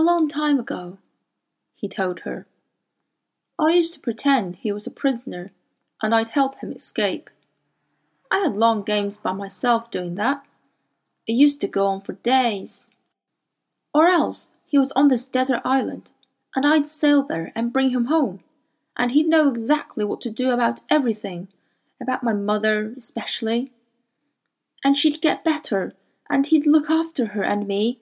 A long time ago, he told her. I used to pretend he was a prisoner, and I'd help him escape. I had long games by myself doing that. It used to go on for days. Or else he was on this desert island, and I'd sail there and bring him home, and he'd know exactly what to do about everything, about my mother especially. And she'd get better, and he'd look after her and me,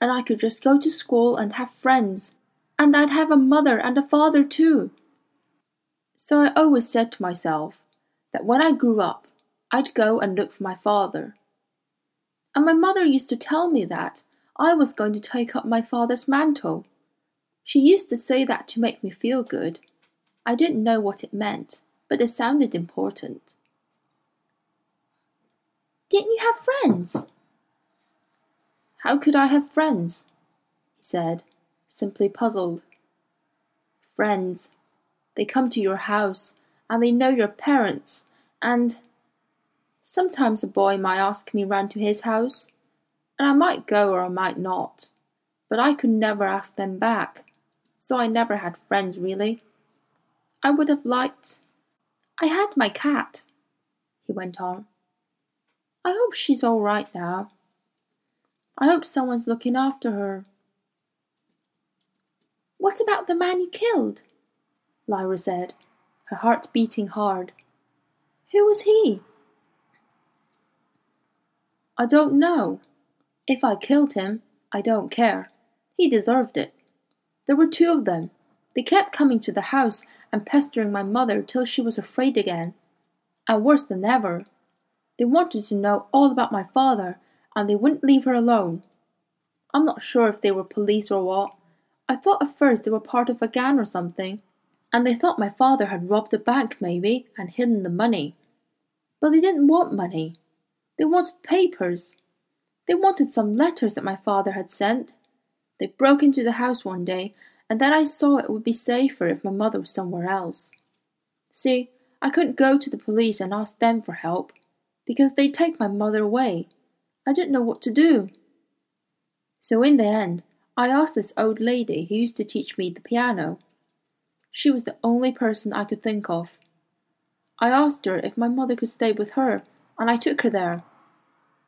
and I could just go to school and have friends, and I'd have a mother and a father too. So I always said to myself that when I grew up, I'd go and look for my father. And my mother used to tell me that I was going to take up my father's mantle. She used to say that to make me feel good. I didn't know what it meant, but it sounded important. Didn't you have friends? How could I have friends? he said, simply puzzled. Friends. They come to your house, and they know your parents, and Sometimes a boy might ask me round to his house, and I might go or I might not, but I could never ask them back, so I never had friends really. I would have liked. I had my cat, he went on. I hope she's all right now. I hope someone's looking after her. What about the man you killed? Lyra said, her heart beating hard. Who was he? I don't know. If I killed him, I don't care. He deserved it. There were two of them. They kept coming to the house and pestering my mother till she was afraid again. And worse than ever. They wanted to know all about my father, and they wouldn't leave her alone. I'm not sure if they were police or what. I thought at first they were part of a gang or something, and they thought my father had robbed a bank, maybe, and hidden the money. But they didn't want money. They wanted papers. They wanted some letters that my father had sent. They broke into the house one day, and then I saw it would be safer if my mother was somewhere else. See, I couldn't go to the police and ask them for help, because they'd take my mother away. I didn't know what to do. So in the end, I asked this old lady who used to teach me the piano. She was the only person I could think of. I asked her if my mother could stay with her, and I took her there.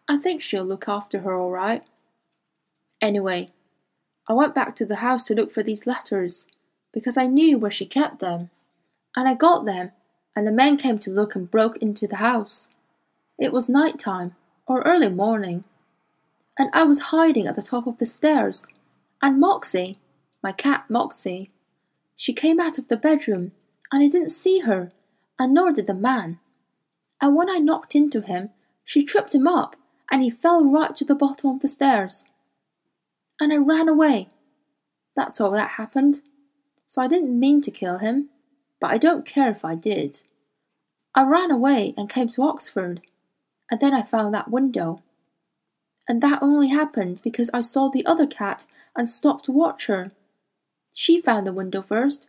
I think she'll look after her all right. Anyway, I went back to the house to look for these letters because I knew where she kept them. And I got them, and the men came to look and broke into the house. It was night time, or early morning, and I was hiding at the top of the stairs. And Moxie, my cat Moxie, she came out of the bedroom, and I didn't see her, and nor did the man. And when I knocked into him, she tripped him up and he fell right to the bottom of the stairs. And I ran away. That's all that happened. So I didn't mean to kill him, but I don't care if I did. I ran away and came to Oxford, and then I found that window. And that only happened because I saw the other cat and stopped to watch her. She found the window first.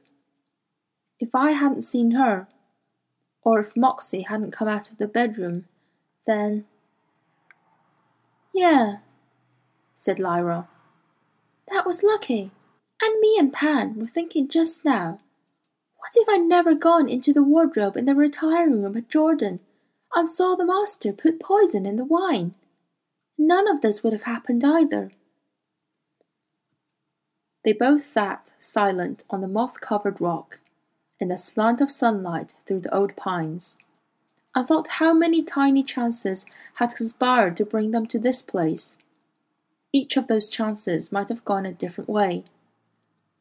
If I hadn't seen her, or if Moxie hadn't come out of the bedroom, then yeah, said Lyra. That was lucky. And me and Pan were thinking just now, what if I'd never gone into the wardrobe in the retiring room at Jordan and saw the master put poison in the wine? None of this would have happened either. They both sat silent on the moss covered rock, in the slant of sunlight through the old pines. I thought how many tiny chances had conspired to bring them to this place. Each of those chances might have gone a different way.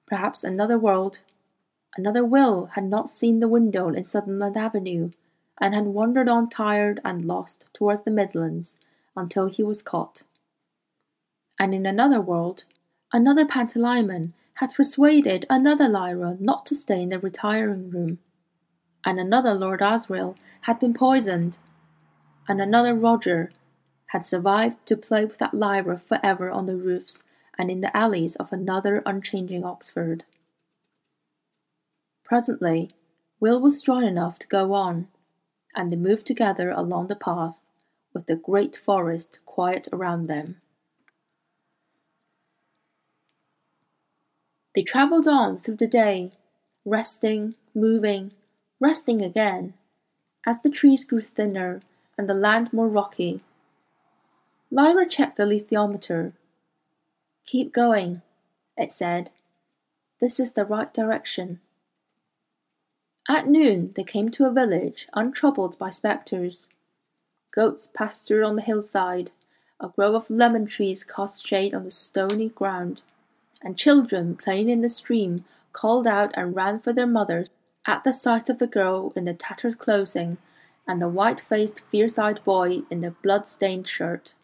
Perhaps another world, another Will had not seen the window in Sunderland Avenue, and had wandered on tired and lost towards the Midlands until he was caught. And in another world, another Pantalaimon had persuaded another Lyra not to stay in the retiring room and another Lord Asriel had been poisoned, and another Roger had survived to play with that Lyra forever on the roofs and in the alleys of another unchanging Oxford. Presently, Will was strong enough to go on, and they moved together along the path, with the great forest quiet around them. They travelled on through the day, resting, moving, resting again, as the trees grew thinner and the land more rocky. Lyra checked the alethiometer. Keep going, it said. This is the right direction. At noon they came to a village untroubled by spectres. Goats pastured on the hillside, a grove of lemon trees cast shade on the stony ground, and children playing in the stream called out and ran for their mothers at the sight of the girl in the tattered clothing and the white-faced, fierce-eyed boy in the blood-stained shirt,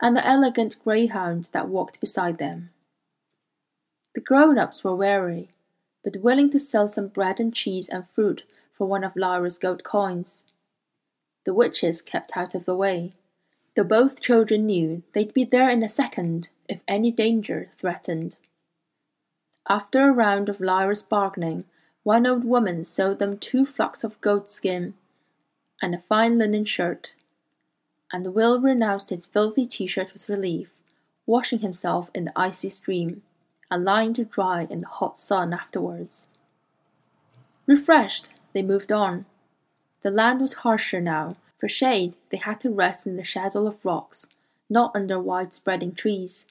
and the elegant greyhound that walked beside them. The grown-ups were wary, but willing to sell some bread and cheese and fruit for one of Lyra's gold coins. The witches kept out of the way, though both children knew they'd be there in a second if any danger threatened. After a round of Lyra's bargaining, one old woman sold them two flocks of goat skin and a fine linen shirt, and Will renounced his filthy t-shirt with relief, washing himself in the icy stream and lying to dry in the hot sun afterwards. Refreshed, they moved on. The land was harsher now. For shade, they had to rest in the shadow of rocks, not under wide spreading trees,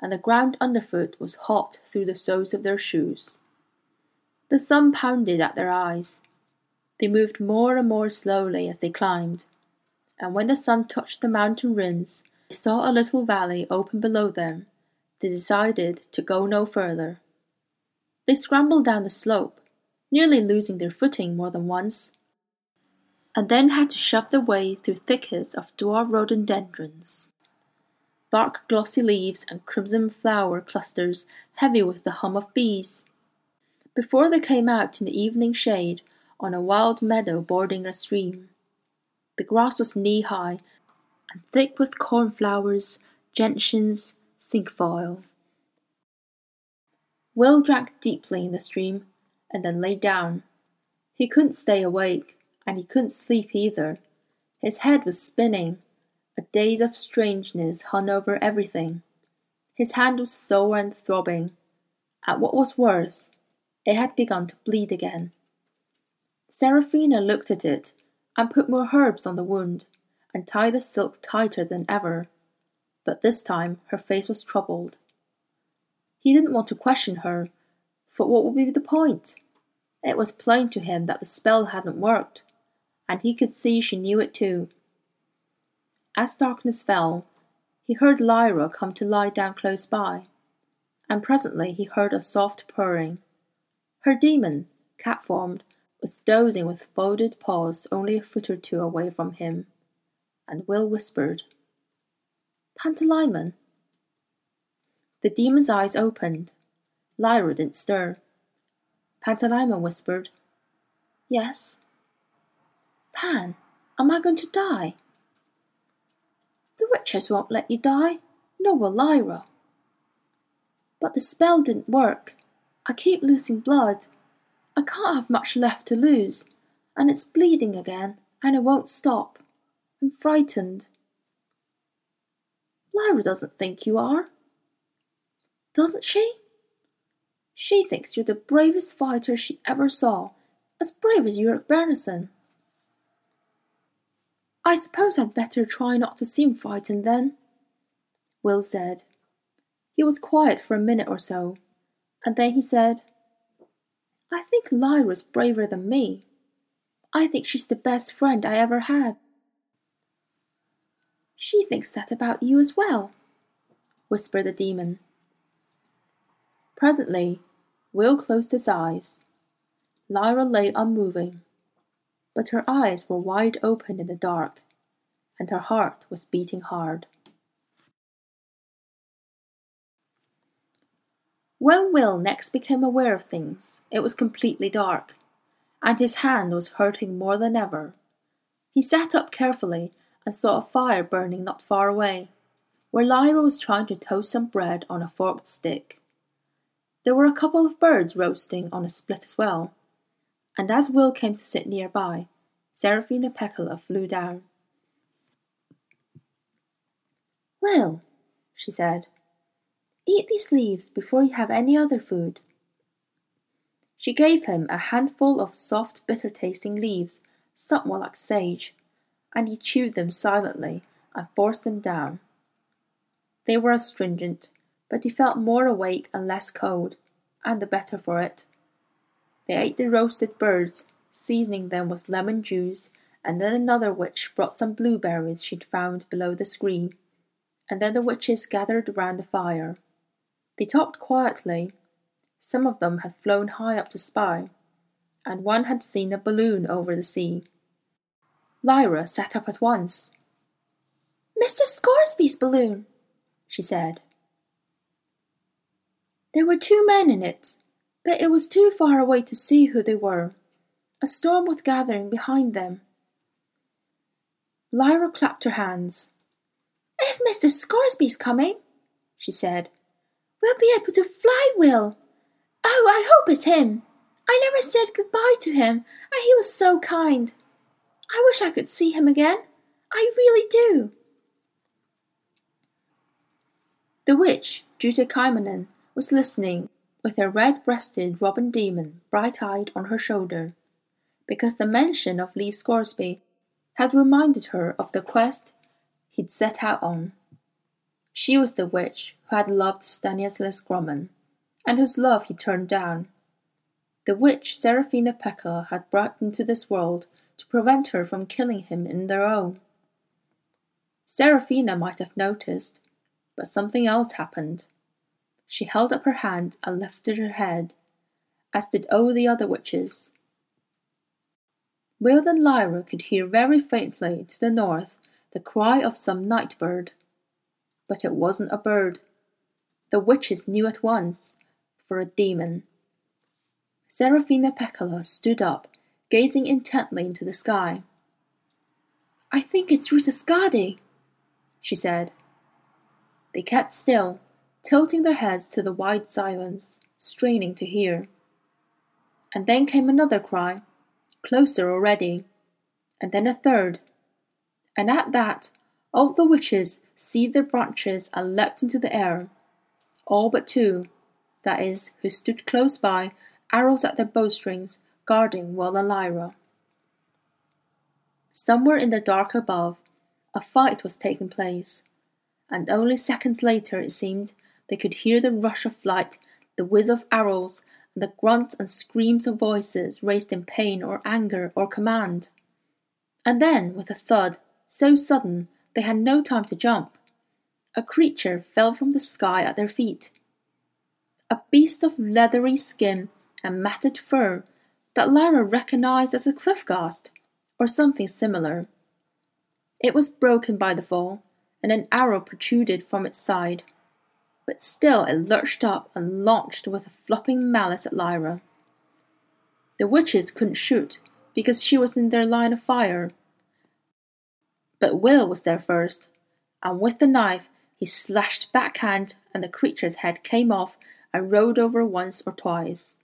and the ground underfoot was hot through the soles of their shoes. The sun pounded at their eyes. They moved more and more slowly as they climbed, and when the sun touched the mountain rims, they saw a little valley open below them they decided to go no further. They scrambled down the slope, nearly losing their footing more than once, and then had to shove their way through thickets of dwarf rhododendrons. Dark glossy leaves and crimson flower clusters heavy with the hum of bees. Before they came out in the evening shade on a wild meadow bordering a stream. The grass was knee high and thick with cornflowers, gentians, cinquefoil. Will drank deeply in the stream and then lay down. He couldn't stay awake, and he couldn't sleep either. His head was spinning. A daze of strangeness hung over everything. His hand was sore and throbbing, and what was worse, it had begun to bleed again. Serafina looked at it and put more herbs on the wound and tied the silk tighter than ever but this time her face was troubled. He didn't want to question her, for what would be the point? It was plain to him that the spell hadn't worked, and he could see she knew it too. As darkness fell, he heard Lyra come to lie down close by, and presently he heard a soft purring. Her demon, cat formed, was dozing with folded paws only a foot or two away from him, and Will whispered, Pantalaimon. The demon's eyes opened. Lyra didn't stir. Pantalaimon whispered, Yes. Pan, am I going to die? The witches won't let you die, nor will Lyra. But the spell didn't work. I keep losing blood. I can't have much left to lose, and it's bleeding again, and it won't stop. I'm frightened. Lyra doesn't think you are. Doesn't she? She thinks you're the bravest fighter she ever saw, as brave as Iorek Byrnison. I suppose I'd better try not to seem frightened then, Will said. He was quiet for a minute or so, and then he said, I think Lyra's braver than me. I think she's the best friend I ever had. She thinks that about you as well, whispered the demon. Presently, Will closed his eyes. Lyra lay unmoving, but her eyes were wide open in the dark, and her heart was beating hard. When Will next became aware of things, it was completely dark, and his hand was hurting more than ever. He sat up carefully and saw a fire burning not far away, where Lyra was trying to toast some bread on a forked stick. There were a couple of birds roasting on a split as well, and as Will came to sit nearby, Serafina Pekkala flew down. Will, she said, eat these leaves before you have any other food. She gave him a handful of soft, bitter tasting leaves, somewhat like sage, and he chewed them silently and forced them down. They were astringent, but he felt more awake and less cold, and the better for it. They ate the roasted birds, seasoning them with lemon juice, and then another witch brought some blueberries she'd found below the screen, and then the witches gathered round the fire. They talked quietly. Some of them had flown high up to spy, and one had seen a balloon over the sea. Lyra sat up at once. Mr. Scoresby's balloon, she said. There were two men in it, but it was too far away to see who they were. A storm was gathering behind them. Lyra clapped her hands. If Mr. Scoresby's coming, she said, we'll be able to fly, Will. Oh, I hope it's him. I never said goodbye to him, and he was so kind. I wish I could see him again. I really do. The witch, Kamainen, was listening, with her red-breasted robin demon bright-eyed on her shoulder, because the mention of Lee Scoresby had reminded her of the quest he'd set out on. She was the witch who had loved Stanislaus Grumman, and whose love he turned down. The witch Serafina Pekkala had brought into this world to prevent her from killing him in their own. Serafina might have noticed, but something else happened. She held up her hand and lifted her head, as did all the other witches. Will and Lyra could hear very faintly to the north the cry of some night bird. But it wasn't a bird. The witches knew at once, for a demon. Serafina Pekkala stood up, gazing intently into the sky. I think it's Ruta Skadi, she said. They kept still, tilting their heads to the wide silence, straining to hear. And then came another cry, closer already, and then a third. And at that, all the witches seized their branches and leapt into the air. All but two, that is, who stood close by, arrows at their bowstrings, guarding Walla Lyra. Somewhere in the dark above, a fight was taking place and only seconds later, it seemed, they could hear the rush of flight, the whiz of arrows, and the grunts and screams of voices raised in pain or anger or command. And then, with a thud, so sudden they had no time to jump, a creature fell from the sky at their feet. A beast of leathery skin and matted fur that Lyra recognized as a cliffghast, or something similar. It was broken by the fall, and an arrow protruded from its side. But still it lurched up and launched with a flopping malice at Lyra. The witches couldn't shoot because she was in their line of fire. But Will was there first, and with the knife he slashed backhand, and the creature's head came off and rolled over once or twice.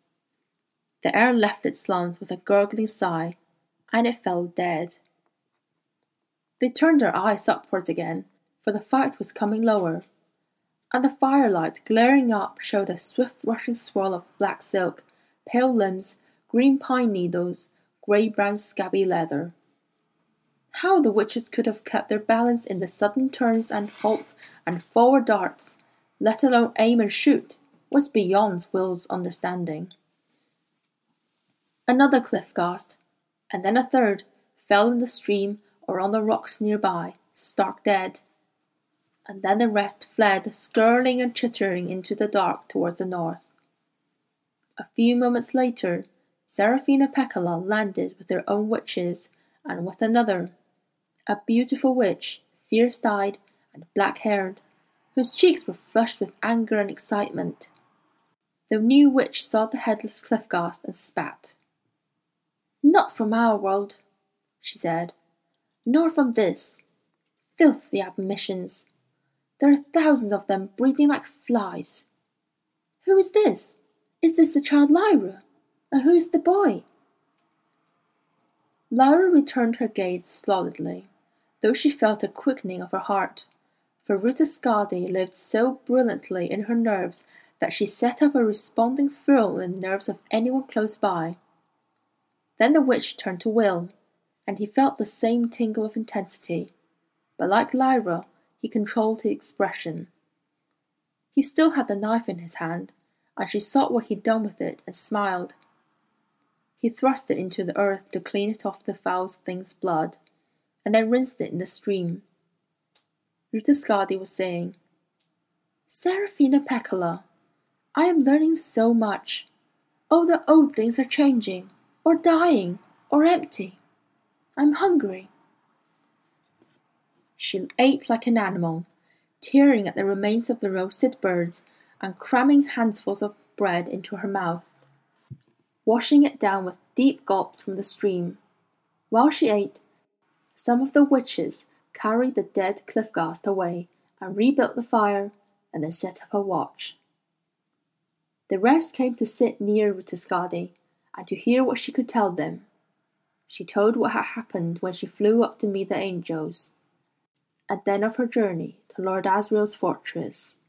The air left its lungs with a gurgling sigh, and it fell dead. They turned their eyes upwards again for the fight was coming lower, and the firelight glaring up showed a swift rushing swirl of black silk, pale limbs, green pine needles, grey brown scabby leather. How the witches could have kept their balance in the sudden turns and halts and forward darts, let alone aim and shoot, was beyond Will's understanding. Another cliffghast, and then a third, fell in the stream or on the rocks nearby, stark dead and then the rest fled, skirling and chittering into the dark towards the north. A few moments later, Serafina Pekkala landed with her own witches and with another, a beautiful witch, fierce eyed and black haired, whose cheeks were flushed with anger and excitement. The new witch saw the headless Cliffghast and spat. Not from our world, she said, nor from this. Filthy admissions. There are thousands of them breathing like flies. Who is this? Is this the child Lyra? And who is the boy? Lyra returned her gaze stolidly, though she felt a quickening of her heart, for Ruta Skadi lived so brilliantly in her nerves that she set up a responding thrill in the nerves of anyone close by. Then the witch turned to Will, and he felt the same tingle of intensity, but like Lyra, he controlled his expression. He still had the knife in his hand, and she saw what he'd done with it and smiled. He thrust it into the earth to clean it off the foul thing's blood, and then rinsed it in the stream. Ruta Skadi was saying, Serafina Pekkala, I am learning so much. All the old things are changing, or dying, or empty. I'm hungry. She ate like an animal, tearing at the remains of the roasted birds and cramming handfuls of bread into her mouth washing it down with deep gulps from the stream. While she ate, some of the witches carried the dead Cliffghast away and rebuilt the fire and then set up a watch. The rest came to sit near Ruta Skadi and to hear what she could tell them. She told what had happened when she flew up to meet the angels, and then of her journey to Lord Asriel's fortress.